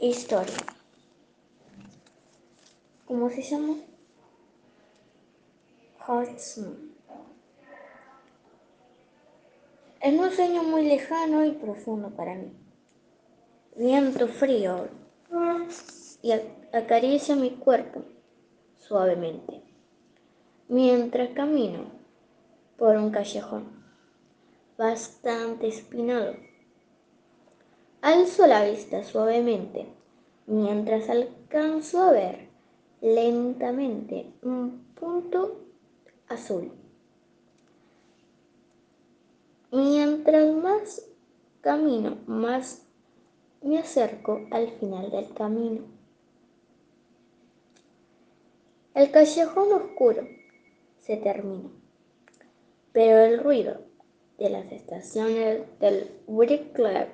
Historia. ¿Cómo se llama? Hudson. Es un sueño muy lejano y profundo para mí. Viento frío y acaricia mi cuerpo suavemente mientras camino por un callejón bastante espinado. Alzo la vista suavemente mientras alcanzo a ver lentamente un punto azul. Mientras más camino, más me acerco al final del camino. El callejón oscuro se termina, pero el ruido de las estaciones del Wicklow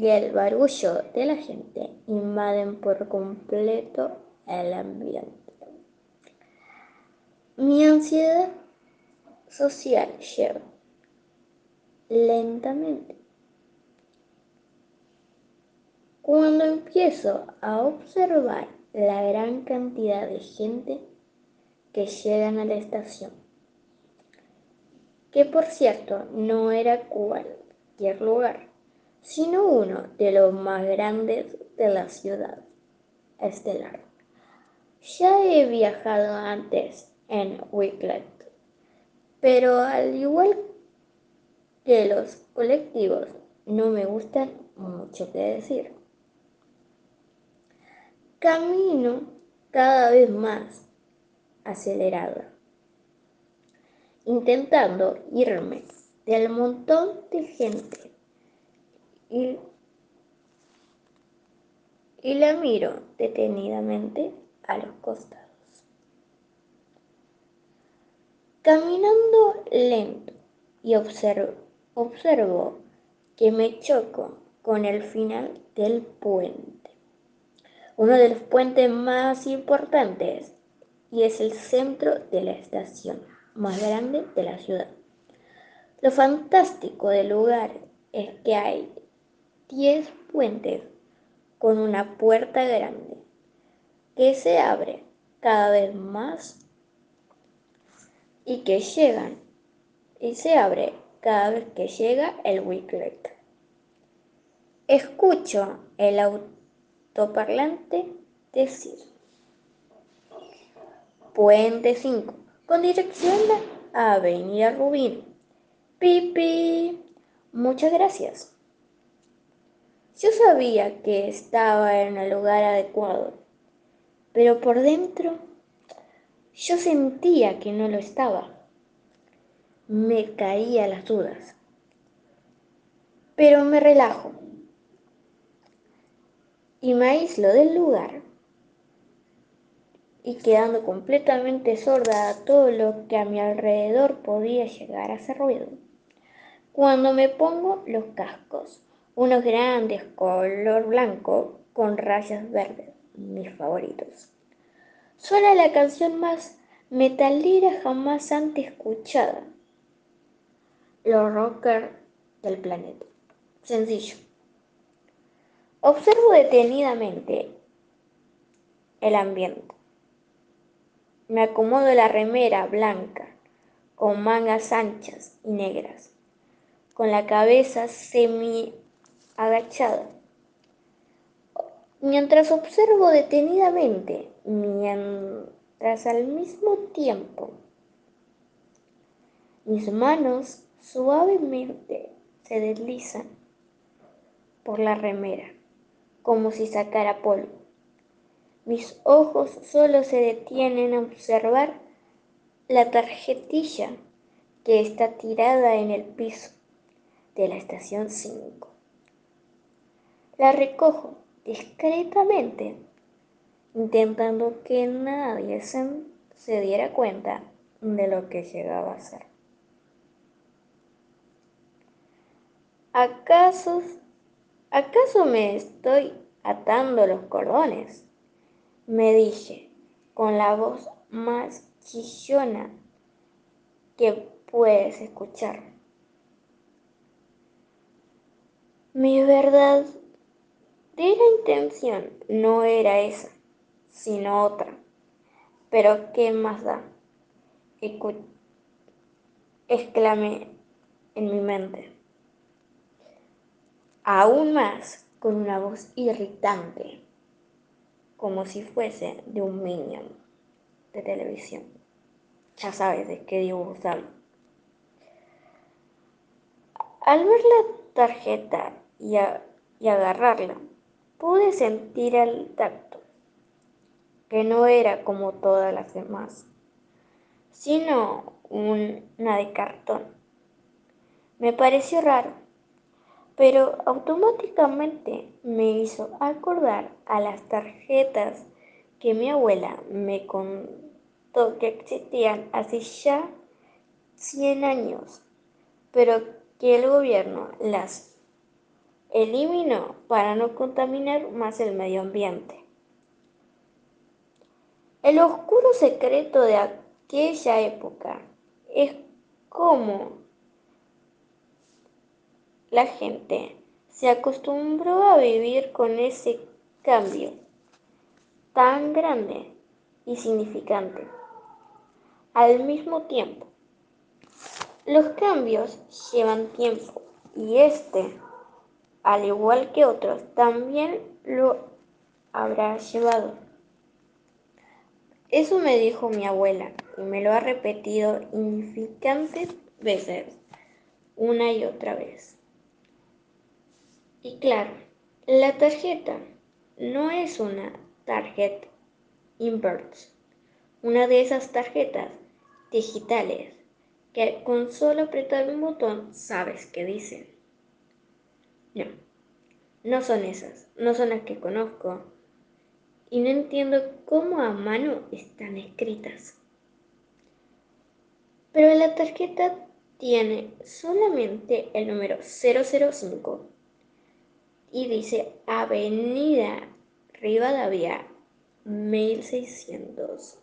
y el barullo de la gente invaden por completo el ambiente. Mi ansiedad social lleva lentamente. Cuando empiezo a observar la gran cantidad de gente que llegan a la estación, que por cierto no era cualquier lugar, sino uno de los más grandes de la ciudad estelar. Ya he viajado antes en Wicklet, pero al igual que los colectivos no me gustan mucho que decir. Camino cada vez más acelerado, intentando irme del montón de gente y, la miro detenidamente a los costados. Caminando lento y observo, observo que me choco con el final del puente, uno de los puentes más importantes y es el centro de la estación más grande de la ciudad. Lo fantástico del lugar es que hay 10 puentes con una puerta grande que se abre cada vez más y que llegan y se abre cada vez que llega el Wicklet. Escucho el autoparlante decir Puente 5 con dirección a Avenida Rubín. Pipi. Muchas gracias. Yo sabía que estaba en el lugar adecuado, pero por dentro yo sentía que no lo estaba. Me caía las dudas. Pero me relajo y me aíslo del lugar y quedando completamente sorda a todo lo que a mi alrededor podía llegar a hacer ruido. Cuando me pongo los cascos, unos grandes color blanco con rayas verdes, mis favoritos. Suena la canción más metalera jamás antes escuchada. Los rockers del planeta. Sencillo. Observo detenidamente el ambiente. Me acomodo la remera blanca con mangas anchas y negras, con la cabeza semi agachada. Mientras observo detenidamente, mientras al mismo tiempo mis manos suavemente se deslizan por la remera, como si sacara polvo. Mis ojos solo se detienen a observar la tarjetilla que está tirada en el piso de la estación 5. La recojo discretamente, intentando que nadie se, diera cuenta de lo que llegaba a ser. ¿Acaso, ¿Acaso me estoy atando los cordones? Me dije con la voz más chillona que puedes escuchar. Mi verdad de la intención no era esa, sino otra. Pero ¿qué más da? exclamé en mi mente. Aún más con una voz irritante, como si fuese de un minion de televisión. Ya sabes de qué dibujo hablo. Al ver la tarjeta y, y agarrarla, pude sentir el tacto, que no era como todas las demás, sino una de cartón. Me pareció raro, pero automáticamente me hizo acordar a las tarjetas que mi abuela me contó que existían hace ya 100 años, pero que el gobierno las eliminó para no contaminar más el medio ambiente. El oscuro secreto de aquella época es cómo la gente se acostumbró a vivir con ese cambio tan grande y significante. Al mismo tiempo, los cambios llevan tiempo y este, al igual que otros, también lo habrá llevado. Eso me dijo mi abuela y me lo ha repetido insignificantes veces, una y otra vez. Y claro, la tarjeta no es una tarjeta inverts, una de esas tarjetas digitales que con solo apretar un botón sabes qué dicen. No, no son esas, no son las que conozco y no entiendo cómo a mano están escritas. Pero la tarjeta tiene solamente el número 005 y dice Avenida Rivadavia 1600.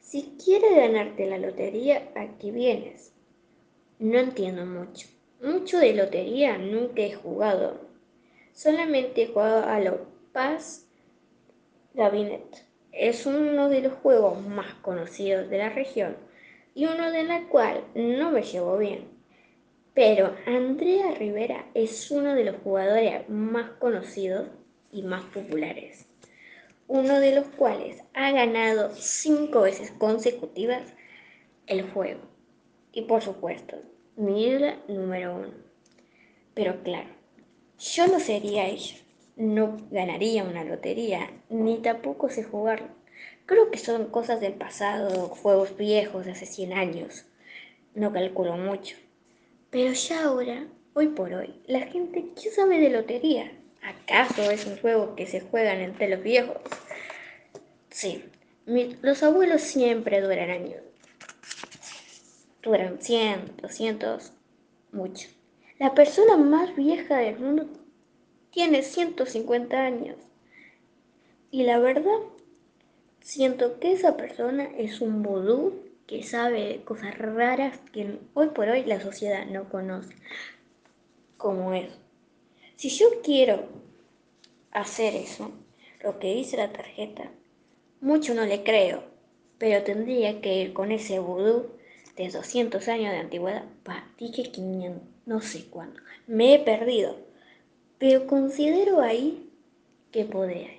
Si quieres ganarte la lotería, aquí vienes. No entiendo mucho. Mucho de lotería nunca he jugado. Solamente he jugado a los Paz Gabinet. Es uno de los juegos más conocidos de la región y uno de la cual no me llevo bien. Pero Andrea Rivera es uno de los jugadores más conocidos y más populares, uno de los cuales ha ganado cinco veces consecutivas el juego. Y por supuesto, mi ídola número uno. Pero claro, yo no sería ella, no ganaría una lotería, ni tampoco sé jugarlo. Creo que son cosas del pasado, juegos viejos de hace 100 años. No calculo mucho. Pero ya ahora, hoy por hoy, la gente, ¿qué sabe de lotería? ¿Acaso es un juego que se juegan entre los viejos? Sí, los abuelos siempre duran años. Duran 100, 200, mucho. La persona más vieja del mundo tiene 150 años. Y la verdad, siento que esa persona es un vudú que sabe cosas raras que hoy por hoy la sociedad no conoce, como es. Si yo quiero hacer eso, lo que dice la tarjeta, mucho no le creo, pero tendría que ir con ese vudú de 200 años de antigüedad. Pa, dije 500, no sé cuándo. Me he perdido, pero considero ahí que podría.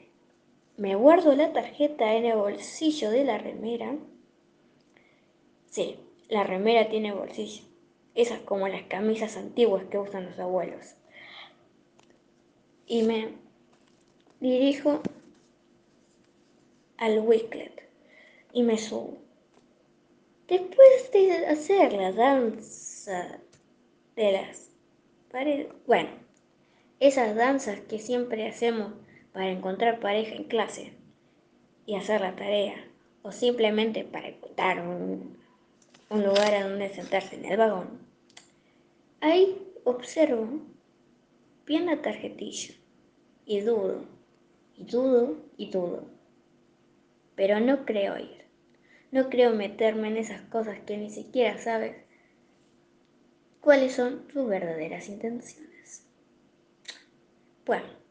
Me guardo la tarjeta en el bolsillo de la remera Sí, la remera tiene bolsillo. Esas como las camisas antiguas que usan los abuelos. Y me dirijo al Wicklet y me subo. Después de hacer la danza de las paredes, bueno, esas danzas que siempre hacemos para encontrar pareja en clase y hacer la tarea, o simplemente para encontrar un, un lugar a donde sentarse en el vagón. Ahí observo bien la tarjetilla y dudo, y dudo, y dudo. Pero no creo ir. No creo meterme en esas cosas que ni siquiera sabes cuáles son tus verdaderas intenciones. Bueno,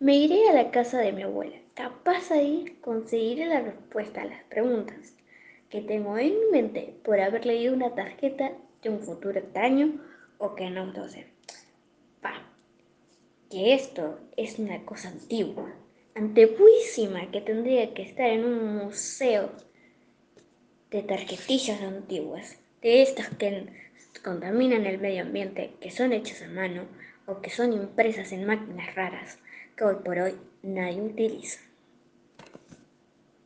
Me iré a la casa de mi abuela. Capaz ahí conseguiré la respuesta a las preguntas que tengo en mi mente por haber leído una tarjeta de un futuro extraño o que no lo sé. Pa, que esto es una cosa antigua, antiguísima, que tendría que estar en un museo de tarjetillas antiguas, de estas que contaminan el medio ambiente, que son hechas a mano o que son impresas en máquinas raras que hoy por hoy nadie utiliza.